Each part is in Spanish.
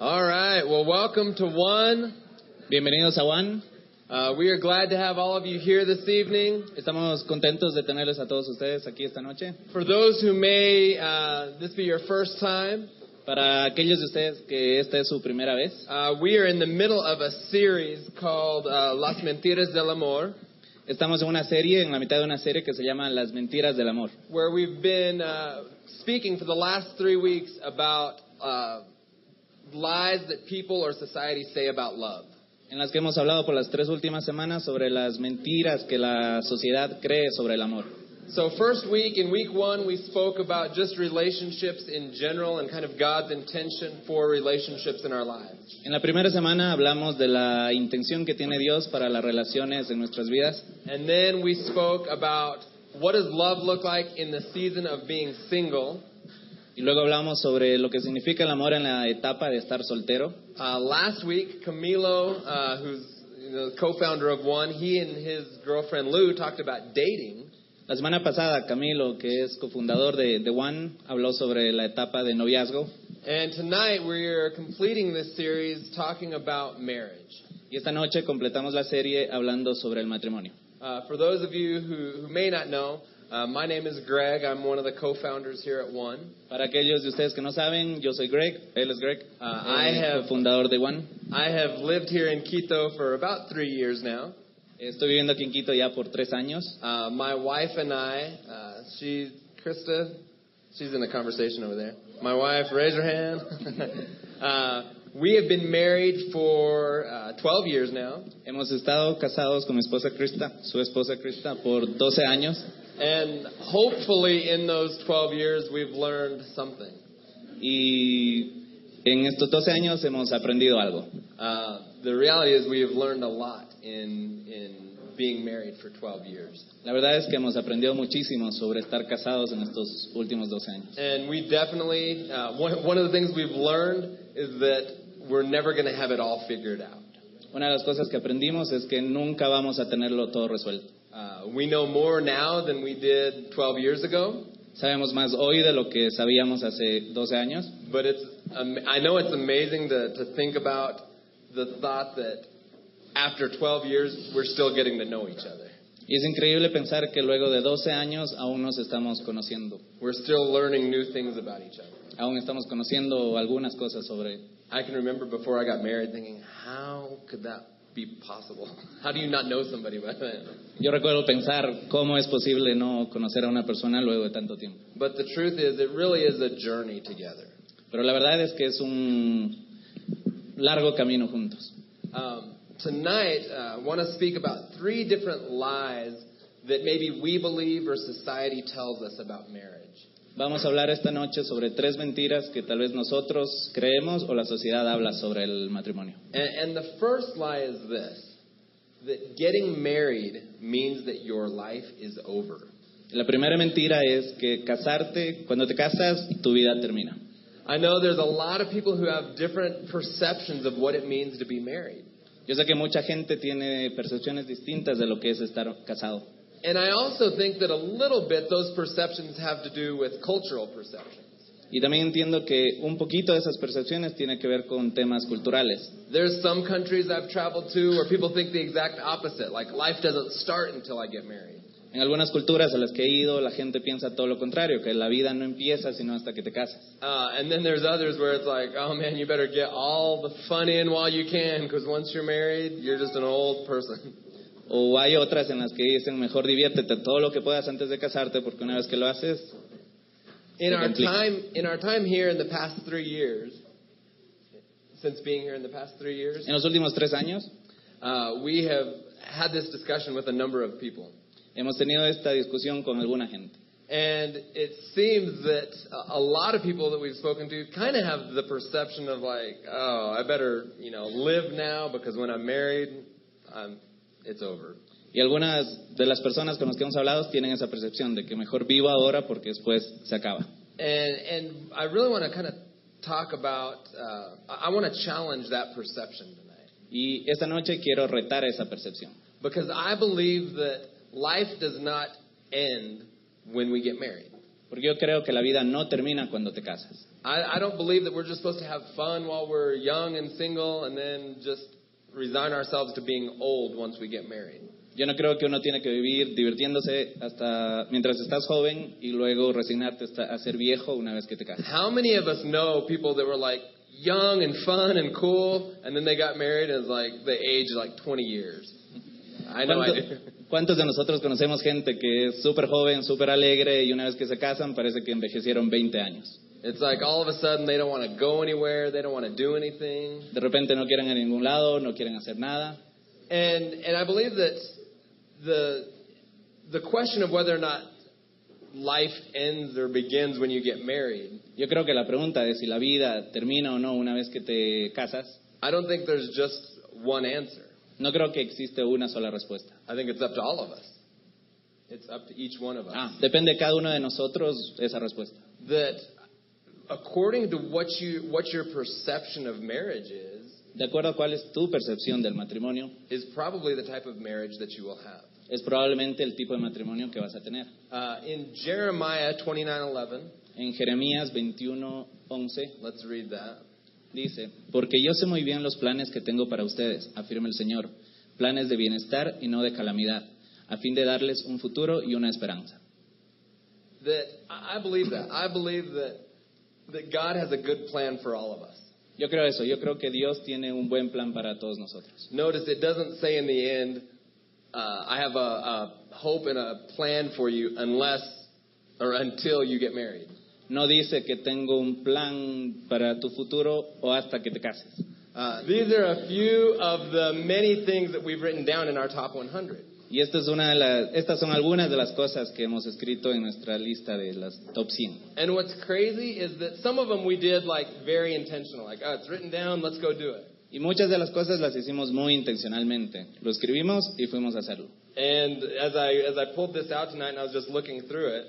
All right. Well, welcome to One. Bienvenidos a One. Uh, we are glad to have all of you here this evening. Estamos contentos de tenerles a todos ustedes aquí esta noche. For those who may uh, this be your first time, Para aquellos de ustedes que esta es su primera vez, uh, we are in the middle of a series called uh, Las Mentiras del Amor, estamos en una serie, en la mitad de una serie que se llama Las mentiras del amor. where we've been uh, speaking for the last three weeks about uh, lies that people or society say about love. En las que hemos hablado por las tres últimas semanas sobre las mentiras que la sociedad cree sobre el amor. So, first week, in week one, we spoke about just relationships in general and kind of God's intention for relationships in our lives. En la primera semana hablamos de la intención que tiene Dios para las relaciones en nuestras vidas. And then we spoke about what does love look like in the season of being single. Y luego hablamos sobre lo que significa el amor en la etapa de estar soltero. Uh, last week, Camilo, uh, who's you know, the co-founder of One, he and his girlfriend Lou talked about dating. La semana pasada, Camilo, que es cofundador de, de One, habló sobre la etapa de noviazgo. And tonight we're completing this series talking about marriage. Y esta noche completamos la serie hablando sobre el matrimonio. Uh, for those of you who, who may not know, uh, my name is Greg. I'm one of the co-founders here at One. Para aquellos de ustedes que no saben, yo soy Greg, él es Greg, Uh, I have- fundador de One. I have lived here in Quito for about three years now. Estoy viviendo aquí en Quito ya por tres años. Uh, my wife and I, uh, she, Krista, she's in the conversation over there. My wife, raise her hand. uh, we have been married for uh, 12 years now, Hemos estado casados con mi esposa Krista, su esposa Krista, por 12 años. And hopefully in those 12 years we've learned something. Y en estos 12 años hemos aprendido algo. Uh, the reality is we have learned a lot in, in being married for 12 years. La verdad es que hemos aprendido muchísimo sobre estar casados en estos últimos 12 años. And we definitely, uh, one, one of the things we've learned is that we're never going to have it all figured out. Una de las cosas que aprendimos es que nunca vamos a tenerlo todo resuelto. Uh, we know more now than we did 12 years ago, Sabemos más hoy de lo que sabíamos hace 12 años, but it's, um, I know it's amazing to, to think about the thought that after 12 years, we're still getting to know each other. y es increíble pensar que luego de 12 años aún nos estamos conociendo, We're still learning new things about each other. aún estamos conociendo algunas cosas sobre I can remember before I got married thinking, how could that be possible? How do you not know somebody by then? Yo recuerdo pensar cómo es posible no conocer a una persona luego de tanto tiempo. But the truth is, it really is a journey together. Pero la verdad es que es un largo camino juntos. Um, tonight, uh, I want to speak about three different lies that maybe we believe or society tells us about marriage. Vamos a hablar esta noche sobre tres mentiras que tal vez nosotros creemos o la sociedad habla sobre el matrimonio. And, and the first lie is this that getting married means that your life is over. La primera mentira es que casarte, cuando te casas, tu vida termina. I know there's a lot of people who have different perceptions of what it means to be married. Yo sé que mucha gente tiene percepciones distintas de lo que es estar casado. And I also think that a little bit those perceptions have to do with cultural perceptions. Y también entiendo que un poquito de esas percepciones tiene que ver con temas culturales. There's some countries I've traveled to where people think the exact opposite, like life doesn't start until I get married. En algunas culturas a las que he ido, la gente piensa todo lo contrario, que la vida no empieza sino hasta que te casas. Uh, and then there's others where it's like, oh man, you better get all the fun in while you can, because once you're married, you're just an old person. O hay otras en las que dicen, mejor diviértete todo lo que puedas antes de casarte, porque una vez que lo haces, In our time, in our time here in the past three years, since being here in the past three years, en los últimos tres años, uh, we have had this discussion with a number of people. hemos tenido esta discusión con alguna gente. And it seems that a lot of people that we've spoken to kind of have the perception of like, oh, I better, you know, live now because when I'm married, I'm, it's over. Y algunas de las personas con las que hemos hablado tienen esa percepción de que mejor vivo ahora porque después se acaba. And and I really want to kind of talk about. Uh, I want to challenge that perception tonight Y esta noche quiero retar esa percepción. because I believe that life does not end when we get married. Porque yo creo que la vida no termina cuando te casas. I, I don't believe that we're just supposed to have fun while we're young and single and then just resign ourselves to being old once we get married. Yo no creo que uno tiene que vivir divirtiéndose hasta mientras estás joven y luego resignarte hasta- a ser viejo una vez que te casas. How many of us know people that were like young and fun and cool and then they got married and it's like they aged like 20 years? I know I ¿Cuánto- do. ¿Cuántos de nosotros conocemos gente que es súper joven, súper alegre y una vez que se casan parece que envejecieron 20 años? It's like all of a sudden they don't want to go anywhere, they don't want to do anything. De repente no quieren a ningún lado, no quieren hacer nada. And and I believe that the the question of whether or not life ends or begins when you get married, Yo creo que la pregunta de si la vida termina o no una vez que te casas, I don't think there's just one answer. no creo que existe una sola respuesta. I think it's up to all of us. It's up to each one of us. Ah, depende de cada uno de nosotros esa respuesta. That according to what you what your perception of marriage is, De acuerdo a cuál es tu percepción del matrimonio, is probably the type of marriage that you will have. es probablemente el tipo de matrimonio que vas a tener. Uh, in Jeremiah 29:11, En Jeremías 21:11 let's read that. dice, porque yo sé muy bien los planes que tengo para ustedes, afirma el Señor, planes de bienestar y no de calamidad, a fin de darles un futuro y una esperanza. That I I believe that. I believe that that God has a good plan for all of us. Yo creo eso, yo creo que Dios tiene un buen plan para todos nosotros. Notice it doesn't say in the end, uh, I have a, a hope and a plan for you unless or until you get married. No dice que tengo un plan para tu futuro o hasta que te cases. Uh, these are a few of the many things that we've written down in our top 100. Y esta es una de las, estas son algunas de las cosas que hemos escrito en nuestra lista de las top 100. And what's crazy is that some of them we did like very intentional, like, oh, it's written down, let's go do it. Y muchas de las cosas las hicimos muy intencionalmente. Lo escribimos y fuimos a hacerlo. And as I as I pulled this out tonight and I was just looking through it,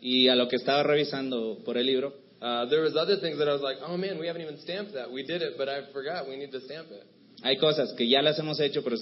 Y a lo que estaba revisando por el libro, uh, there was other things that I was like, oh man, we haven't even stamped that. We did it, but I forgot we need to stamp it. Hay cosas que ya las hemos hecho, pero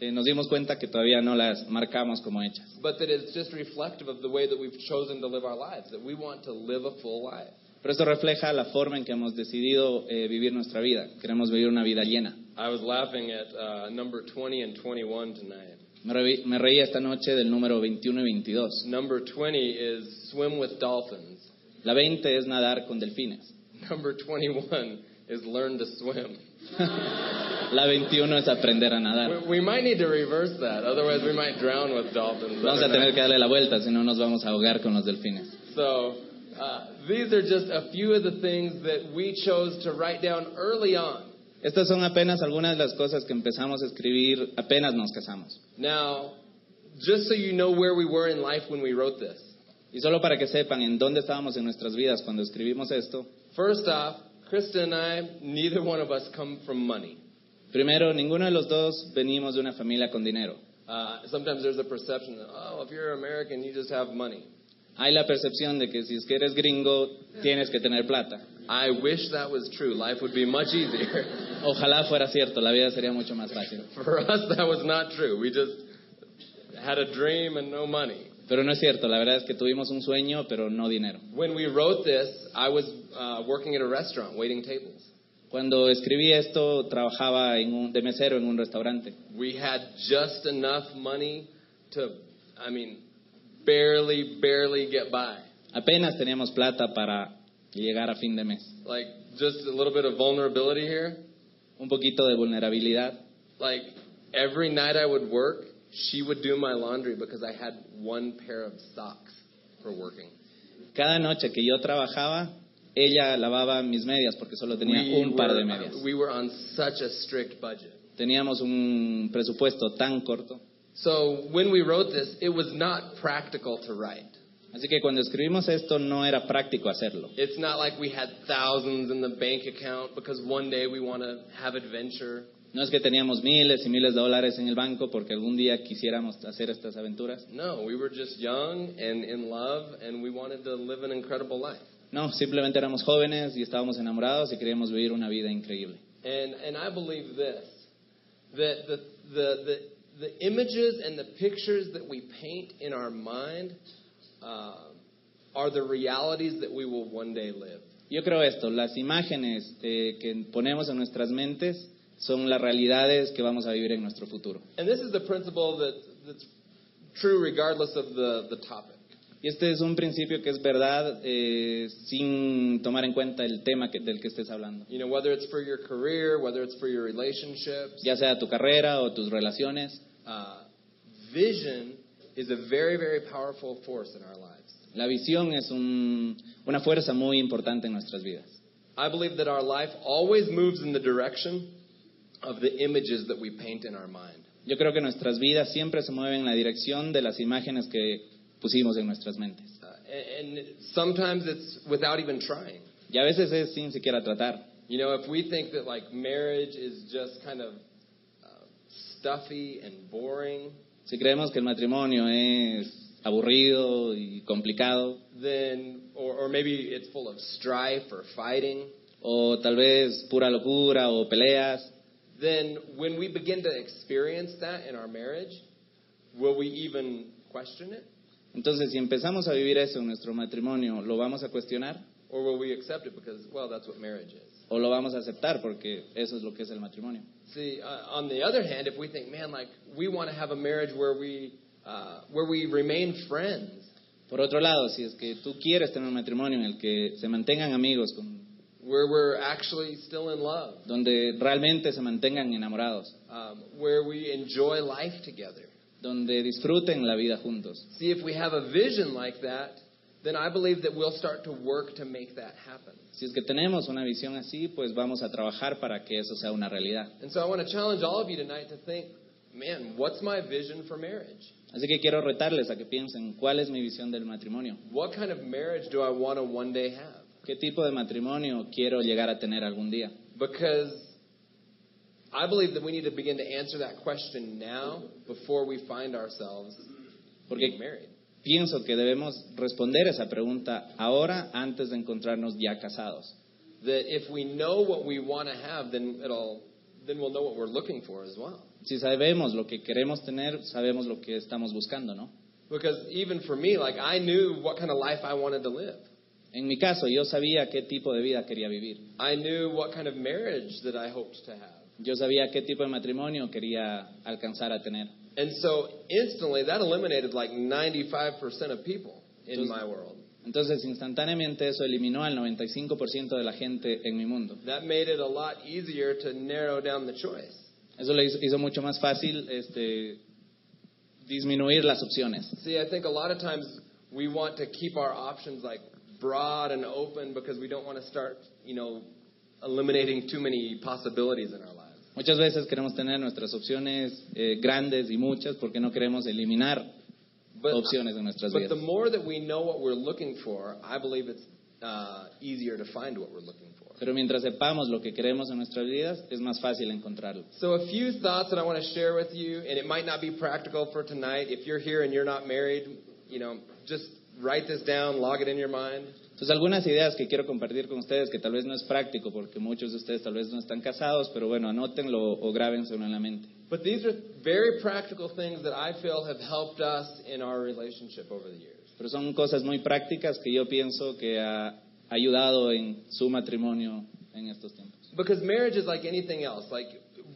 eh, nos dimos cuenta que todavía no las marcamos como hechas. But that it's just reflective of the way that we've chosen to live our lives, that we want to live a full life. Pero esto refleja la forma en que hemos decidido eh, vivir nuestra vida. Queremos vivir una vida llena. I was laughing at uh, number 20 and 21 tonight. Me, reí- me reí esta noche del número 21 y 22. Number 20 is swim with dolphins. La 20 es nadar con delfines. Number 21 is learn to swim. La 21 es aprender a nadar. We, we might need to reverse that, otherwise we might drown with dolphins. Vamos a tener que darle la vuelta, si no nos vamos a ahogar con los delfines. So uh, these are just a few of the things that we chose to write down early on. Estas son apenas algunas de las cosas que empezamos a escribir apenas nos casamos. Now, just so you know where we were in life when we wrote this. Y solo para que sepan en dónde estábamos en nuestras vidas cuando escribimos esto, First off, Krista and I, neither one of us come from money. primero, ninguno de los dos venimos de una familia con dinero. Uh, sometimes there's a perception that, oh, if you're American, you just have money. Hay la percepción de que si es que eres gringo, tienes que tener plata. I wish that was true. Life would be much easier. Ojalá fuera cierto, la vida sería mucho más fácil. For us, that was not true. We just had a dream and no money. Pero no es cierto, la verdad es que tuvimos un sueño, pero no dinero. When we wrote this, I was uh, working at a restaurant, waiting tables. Cuando escribí esto, trabajaba en un- de mesero en un restaurante. We had just enough money to, I mean, barely, barely get by. Apenas teníamos plata para llegar a fin de mes. Like, just a little bit of vulnerability here. Un poquito de vulnerabilidad. Like, every night I would work, she would do my laundry because I had one pair of socks for working. Cada noche que yo trabajaba, ella lavaba mis medias porque solo tenía We un par de were, medias. we were on such a strict budget. Teníamos un presupuesto tan corto. So when we wrote this, it was not practical to write. Así que cuando escribimos esto no era práctico hacerlo. It's not like we had thousands in the bank account because one day we want to have adventure. No es que teníamos miles y miles de dólares en el banco porque algún día quisiéramos hacer estas aventuras. No, we were just young and in love, and we wanted to live an incredible life. No, simplemente éramos jóvenes y estábamos enamorados y queríamos vivir una vida increíble. And and I believe this that the the the, the images and the pictures that we paint in our mind uh, are the realities that we will one day live. Yo creo esto, las imágenes eh, que ponemos en nuestras mentes son las realidades que vamos a vivir en nuestro futuro. And this is the principle that, that's true regardless of the, the topic. Y este es un principio que es verdad eh, sin tomar en cuenta el tema que- del que estés hablando. You know, whether it's for your career, whether it's for your relationships, Ya sea tu carrera o tus relaciones, uh, vision is a very, very powerful force in our lives. la visión es un- una fuerza muy importante en nuestras vidas. I believe that our life always moves in the direction of the images that we paint in our mind. Yo creo que nuestras vidas siempre se mueven en la dirección de las imágenes que pusimos en nuestras mentes. Uh, and, and sometimes it's without even trying. Y a veces es sin siquiera tratar. You know, if we think that like marriage is just kind of uh, stuffy and boring, Si creemos que el matrimonio es aburrido y complicado, then, or, or maybe it's full of strife or fighting, o tal vez pura locura o peleas, then when we begin to experience that in our marriage, will we even question it? entonces si empezamos a vivir eso en nuestro matrimonio, ¿lo vamos a cuestionar Or will we accept it because, well, that's what marriage is? o lo vamos a aceptar porque eso es lo que es el matrimonio? See, uh, on the other hand, if we think, man, like we want to have a marriage where we uh, where we remain friends, Por otro lado, si es que tú quieres tener un matrimonio en el que se mantengan amigos, con- where we're actually still in love, donde realmente se mantengan enamorados, um, where we enjoy life together. donde disfruten la vida juntos. See, if we have a vision like that, then I believe that we'll start to work to make that happen. Si es que tenemos una visión así, pues vamos a trabajar para que eso sea una realidad. And so I want to challenge all of you tonight to think, man, what's my vision for marriage? Así que quiero retarles a que piensen cuál es mi visión del matrimonio. What kind of marriage do I want to one day have? ¿Qué tipo de matrimonio quiero llegar a tener algún día? Because I believe that we need to begin to answer that question now before we find ourselves Porque being married. pienso que debemos responder esa pregunta ahora antes de encontrarnos ya casados. That if we know what we want to have, then it'll then we'll know what we're looking for as well. Si sabemos lo que queremos tener, sabemos lo que estamos buscando, ¿no? Because even for me, like I knew what kind of life I wanted to live. En mi caso, yo sabía qué tipo de vida quería vivir. I knew what kind of marriage that I hoped to have. Yo sabía qué tipo de matrimonio quería alcanzar a tener. And so instantly that eliminated like 95% of people in Entonces- my world. Entonces, instantáneamente eso eliminó al 95% de la gente en mi mundo. That made it a lot easier to narrow down the choice. Eso le hizo, hizo mucho más fácil este, disminuir las opciones. See, I think a lot of times we want to keep our options like broad and open because we don't want to start, you know, eliminating too many possibilities in our lives. Muchas veces queremos tener nuestras opciones eh, grandes y muchas porque no queremos eliminar But, opciones en nuestras but the more that we know what we're looking for, I believe it's uh, easier to find what we're looking for. Pero mientras sepamos lo que queremos en nuestras vidas, es más fácil encontrarlo. So, a few thoughts that I want to share with you, and it might not be practical for tonight. If you're here and you're not married, you know, just write this down, log it in your mind. Entonces, algunas ideas que quiero compartir con ustedes, que tal vez no es práctico, porque muchos de ustedes tal vez no están casados, pero bueno, anótenlo o grábenselo en la mente. But these are very practical things that I feel have helped us in our relationship over the years. Pero son cosas muy prácticas que yo pienso que ha ayudado en su matrimonio en estos tiempos. Because marriage is like anything else. Like,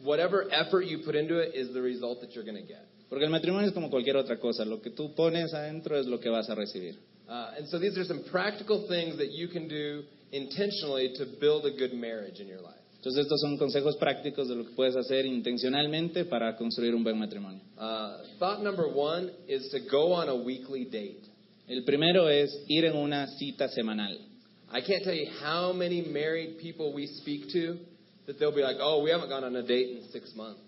whatever effort you put into it is the result that you're going to get. Porque el matrimonio es como cualquier otra cosa, lo que tú pones adentro es lo que vas a recibir. Uh, and so these are some practical things that you can do intentionally to build a good marriage in your life. Entonces estos son consejos prácticos de lo que puedes hacer intencionalmente para construir un buen matrimonio. Uh, thought number one is to go on a weekly date. El primero es ir en una cita semanal. I can't tell you how many married people we speak to that they'll be like, oh, we haven't gone on a date in six months.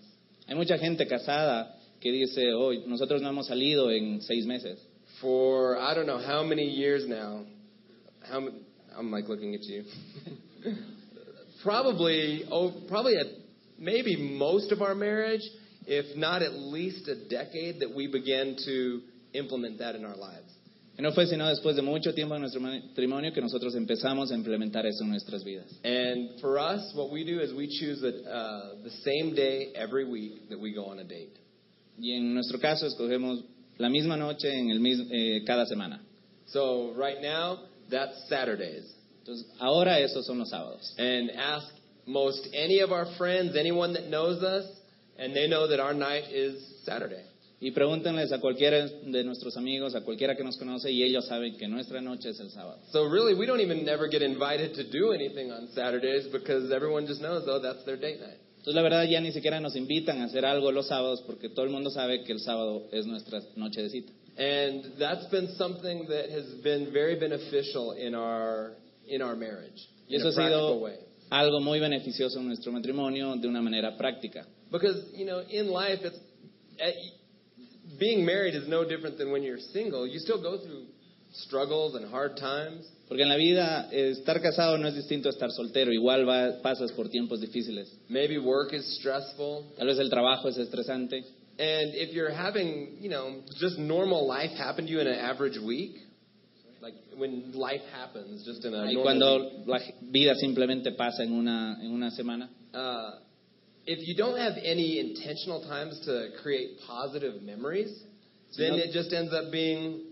Hay mucha gente casada que dice, hoy nosotros no hemos salido en seis meses. For I don't know how many years now. How m- I'm like looking at you. probably, oh, probably a, maybe most of our marriage, if not at least a decade, that we began to implement that in our lives. Y no fue sino después de mucho tiempo en nuestro matrimonio que nosotros empezamos a implementar eso en nuestras vidas. And for us, what we do is we choose a, uh, the same day every week that we go on a date. Y en nuestro caso escogemos la misma noche en el mis- eh, cada semana. So right now, that's Saturdays. Entonces, ahora esos son los sábados. And ask most any of our friends, anyone that knows us, and they know that our night is Saturday. Y pregúntenles a cualquiera de nuestros amigos, a cualquiera que nos conoce, y ellos saben que nuestra noche es el sábado. So really, we don't even never get invited to do anything on Saturdays because everyone just knows, oh, that's their date night. Entonces, la verdad, ya ni siquiera nos invitan a hacer algo los sábados porque todo el mundo sabe que el sábado es nuestra noche de cita. And that's been something that has been very beneficial in our in our marriage Y in eso a ha sido way. algo muy beneficioso en nuestro matrimonio de una manera práctica. Because you know, in life, it's eh, being married is no different than when you're single. You still go through struggles and hard times. Porque en la vida eh, estar casado no es distinto a estar soltero, igual va- pasas por tiempos difíciles. Maybe work is stressful. Tal vez el trabajo es estresante. And if you're having, you know, just normal life happen to you in an average week, like when life happens just in a Y cuando week, la vida simplemente pasa en una, en una semana, uh, if you don't have any intentional times to create positive memories, then it just ends up being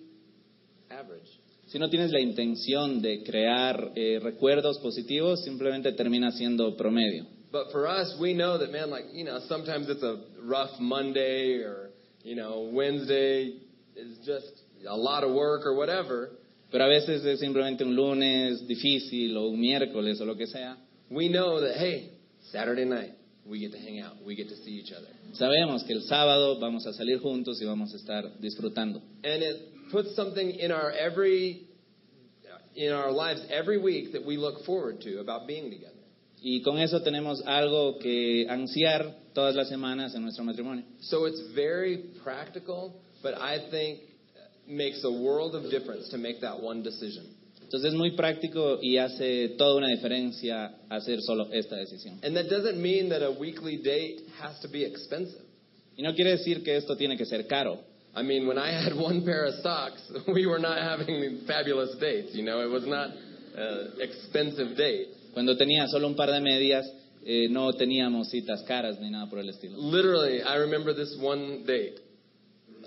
average. Si no tienes la intención de crear eh, recuerdos positivos, simplemente termina siendo promedio. But for us, we know that, man, like, you know, sometimes it's a rough Monday or, you know, Wednesday is just a lot of work or whatever. Pero a veces es simplemente un lunes difícil o un miércoles o lo que sea. We know that, hey, Saturday night, we get to hang out, we get to see each other. Sabemos que el sábado vamos a salir juntos y vamos a estar disfrutando. And it puts something in our every, in our lives every week that we look forward to about being together. Y con eso tenemos algo que ansiar todas las semanas en nuestro matrimonio. So it's very practical, but I think makes a world of difference to make that one decision. Entonces es muy práctico y hace toda una diferencia hacer solo esta decisión. And that doesn't mean that a weekly date has to be expensive. Y no quiere decir que esto tiene que ser caro. I mean, when I had one pair of socks, we were not having fabulous dates. You know, it was not an expensive date. Cuando tenía solo un par de medias, eh, no teníamos citas caras ni nada por el estilo. Literally, I remember this one date.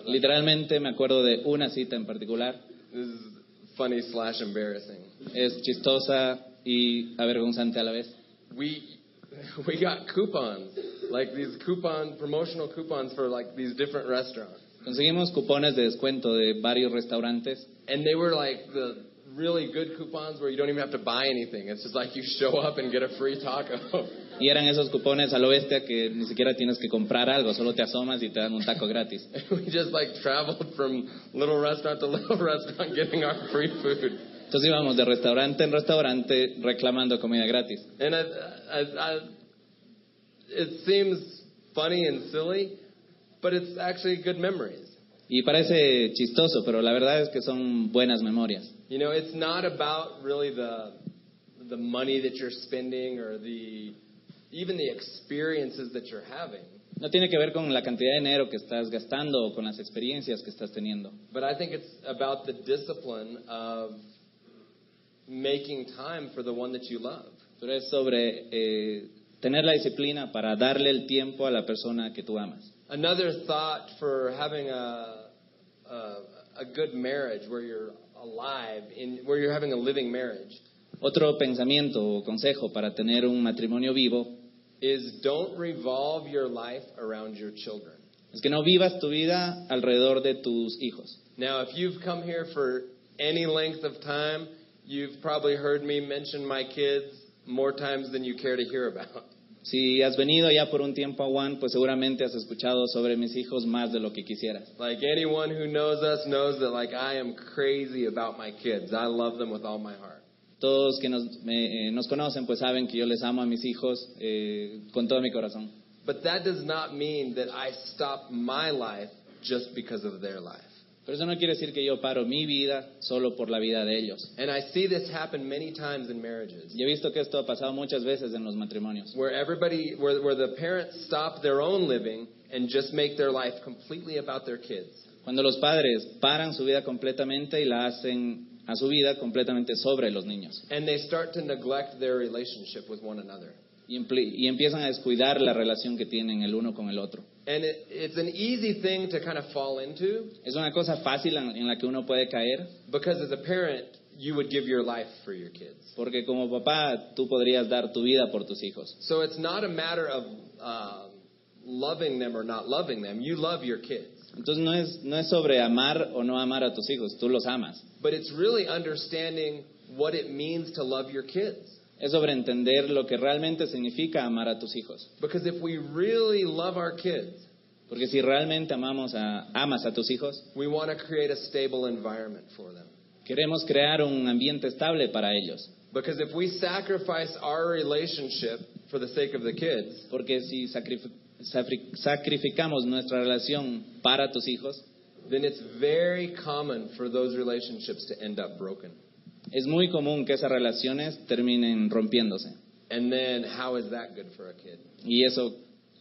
Literalmente me acuerdo de una cita en particular. This is funny slash embarrassing. Es chistosa y avergonzante a la vez. We we got coupons, like these coupon promotional coupons for like these different restaurants, Conseguimos cupones de descuento de varios restaurantes and they were like the really good coupons where you don't even have to buy anything. It's just like you show up and get a free taco. y eran esos cupones a lo bestia que ni siquiera tienes que comprar algo, solo te asomas y te dan un taco gratis. we just like traveled from little restaurant to little restaurant getting our free food. Entonces íbamos de restaurante en restaurante reclamando comida gratis. And I, I, I, it seems funny and silly, but it's actually good memories. Y parece chistoso, pero la verdad es que son buenas memorias. You know, it's not about really the the money that you're spending or the even the experiences that you're having. No tiene que ver con la cantidad de dinero que estás gastando o con las experiencias que estás teniendo. But I think it's about the discipline of making time for the one that you love. Pero es sobre eh, tener la disciplina para darle el tiempo a la persona que tú amas. Another thought for having a a, a good marriage where you're alive in where you're having a living marriage Otro pensamiento o consejo para tener un matrimonio vivo is don't revolve your life around your children. es que no vivas tu vida alrededor de tus hijos. Now, if you've come here for any length of time, you've probably heard me mention my kids more times than you care to hear about. Si has venido ya por un tiempo a Juan, pues seguramente has escuchado sobre mis hijos más de lo que quisieras. Like anyone who knows us knows that like I am crazy about my kids. I love them with all my heart. Todos que nos, me- eh, nos conocen pues saben que yo les amo a mis hijos eh, con todo mi corazón. But that does not mean that I stop my life just because of their life. Pero eso no quiere decir que yo paro mi vida solo por la vida de ellos. And I see this happen many times in marriages. He visto que esto ha pasado muchas veces en los matrimonios. Where everybody where where the parents stop their own living and just make their life completely about their kids. Cuando los padres paran su vida completamente y la hacen a su vida completamente sobre los niños. And they start to neglect their relationship with one another. Y empiezan a descuidar la relación que tienen el uno con el otro. And it, it's an easy thing to kind of fall into Es una cosa fácil en, en la que uno puede caer, because as a parent, you would give your life for your kids. porque como papá tú podrías dar tu vida por tus hijos. So it's not a matter of um, loving them or not loving them. You love your kids. Entonces no es, no es sobre amar o no amar a tus hijos, tú los amas. But it's really understanding what it means to love your kids. Es sobre entender lo que realmente significa amar a tus hijos. Because if we really love our kids, Porque si realmente amamos a, amas a tus hijos, we want to create a stable environment for them. queremos crear un ambiente estable para ellos. Because if we sacrifice our relationship for the sake of the kids, Porque si sacrificamos nuestra relación para tus hijos, then it's very common for those relationships to end up broken. Es muy común que esas relaciones terminen rompiéndose. And then how is that good for a kid? ¿Y eso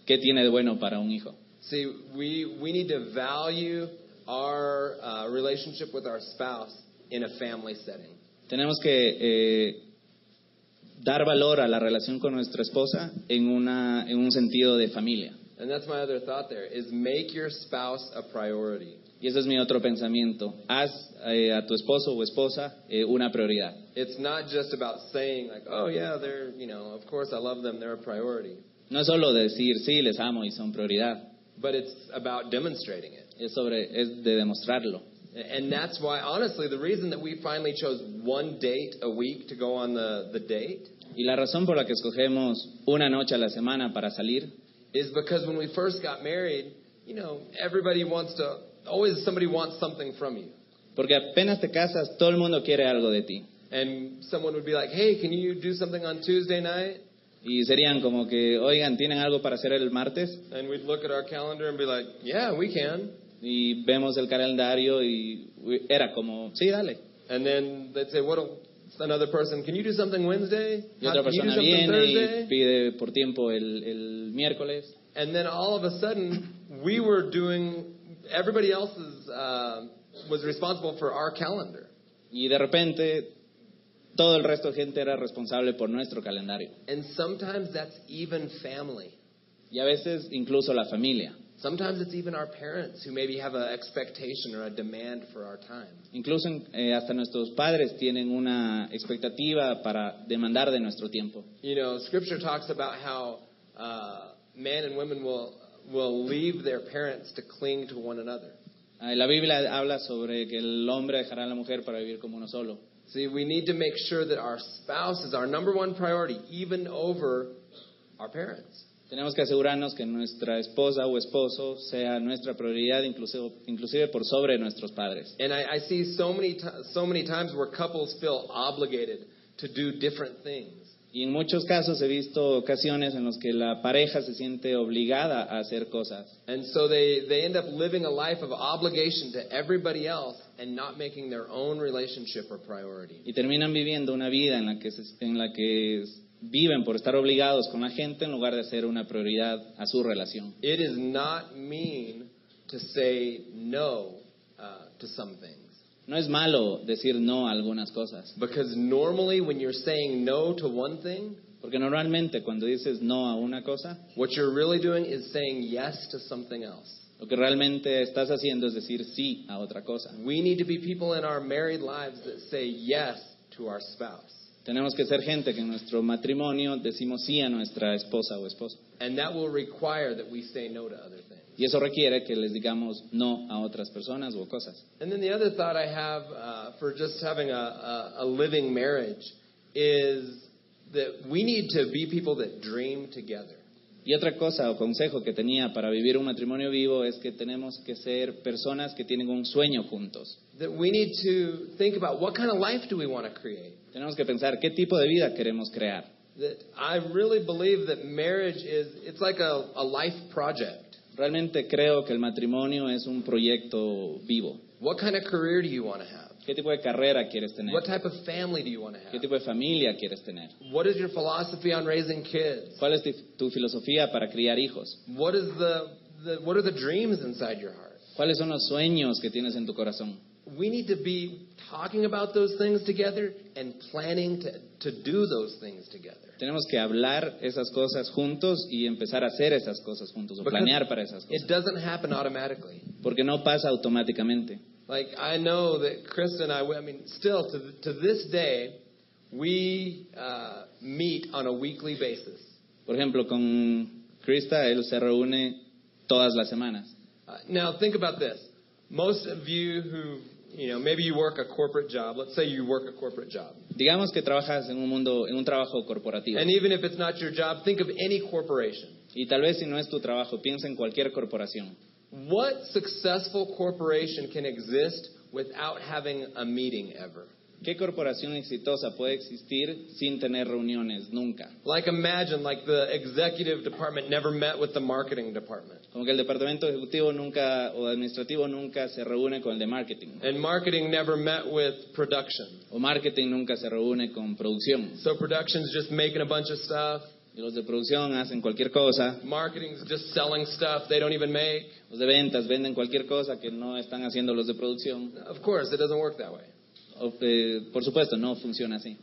qué tiene de bueno para un hijo? See, we, we need to value our uh, relationship with our spouse in a family setting. Tenemos que eh, dar valor a la relación con nuestra esposa en, una, en un sentido de familia. And that's my other thought there is make your spouse a priority. Y ese es mi otro pensamiento. Haz eh, a tu esposo o esposa eh, una prioridad. It's not just about saying like, oh yeah, they're, you know, of course I love them, they're a priority. No es solo decir, sí, les amo y son prioridad. But it's about demonstrating it. Es, sobre, es de demostrarlo. And that's why, honestly, the reason that we finally chose one date a week to go on the, the date Y la razón por la que escogemos una noche a la semana para salir is because when we first got married, you know, everybody wants to, always somebody wants something from you. Porque apenas te casas, todo el mundo quiere algo de ti. And someone would be like, hey, can you do something on Tuesday night? Y serían como que, oigan, ¿tienen algo para hacer el martes? And we'd look at our calendar and be like, yeah, we can. Y vemos el calendario y era como, sí, dale. And then they'd say, what, another person, can you do something Wednesday? Y otra can you do persona viene y pide por tiempo el, el miércoles. And then all of a sudden, we were doing, everybody else's, uh, was responsible for our calendar. Y de repente, todo el resto de gente era responsable por nuestro calendario. And sometimes that's even family. Y a veces incluso la familia. Sometimes it's even our parents who maybe have an expectation or a demand for our time. Incluso eh, hasta nuestros padres tienen una expectativa para demandar de nuestro tiempo. You know, Scripture talks about how uh, men and women will will leave their parents to cling to one another. Ah, La Biblia habla sobre que el hombre dejará a la mujer para vivir como uno solo. See, we need to make sure that our spouse is our number one priority, even over our parents. Tenemos que asegurarnos que nuestra esposa o esposo sea nuestra prioridad, inclusive, inclusive por sobre nuestros padres. And I, I see so many so many times where couples feel obligated to do different things. Y en muchos casos he visto ocasiones en las que la pareja se siente obligada a hacer cosas. And so they, they end up living a life of obligation to everybody else and not making their own relationship a priority. Y terminan viviendo una vida en la que, se- en la que viven por estar obligados con la gente en lugar de hacer una prioridad a su relación. It is not mean to say no uh, to some things. No es malo decir no a algunas cosas, Because normally when you're saying no to one thing, porque normalmente cuando dices no a una cosa, what you're really doing is saying yes to something else. lo que realmente estás haciendo es decir sí a otra cosa. We need to be people in our married lives that say yes to our spouse. Tenemos que ser gente que en nuestro matrimonio decimos sí a nuestra esposa o esposo. And that will require that we say no to other things. Y eso requiere que les digamos no a otras personas o cosas. And then the other thought I have uh, for just having a, a, a living marriage is that we need to be people that dream together. Y otra cosa o consejo que tenía para vivir un matrimonio vivo es que tenemos que ser personas que tienen un sueño juntos. That we need to think about what kind of life do we want to create. Tenemos que pensar qué tipo de vida queremos crear. That I really believe that marriage is it's like a, a life project. Realmente creo que el matrimonio es un proyecto vivo. What kind of career do you want to have? ¿Qué tipo de carrera quieres tener? What type of family do you want to have? ¿Qué tipo de familia quieres tener? What is your philosophy on raising kids? ¿Cuál es tu filosofía para criar hijos? What is the, the what are the dreams inside your heart? ¿Cuáles son los sueños que tienes en tu corazón? We need to be talking about those things together and planning to, to do those things together. Tenemos que hablar esas cosas juntos y empezar a hacer esas cosas juntos o planear para esas cosas. it doesn't happen automatically. Porque no pasa automáticamente. Like I know that Krista and I, I mean, still to to this day, we uh, meet on a weekly basis. Por ejemplo, con Krista, él se reúne todas las semanas. Uh, now think about this. Most of you who, you know, maybe you work a corporate job. Let's say you work a corporate job. Digamos que trabajas en un mundo, en un trabajo corporativo. And even if it's not your job, think of any corporation. Y tal vez si no es tu trabajo, piensa en cualquier corporación. What successful corporation can exist without having a meeting ever? ¿Qué corporación exitosa puede existir sin tener reuniones nunca? Like imagine like the executive department never met with the marketing department. Como que el departamento ejecutivo nunca o administrativo nunca se reúne con el de marketing. And marketing never met with production. O marketing nunca se reúne con producción. So production's just making a bunch of stuff. Y los de producción hacen cualquier cosa. Marketing's just selling stuff they don't even make. Los de ventas venden cualquier cosa que no están haciendo los de producción. Of course, it doesn't work that way. Eh, por supuesto, no funciona así.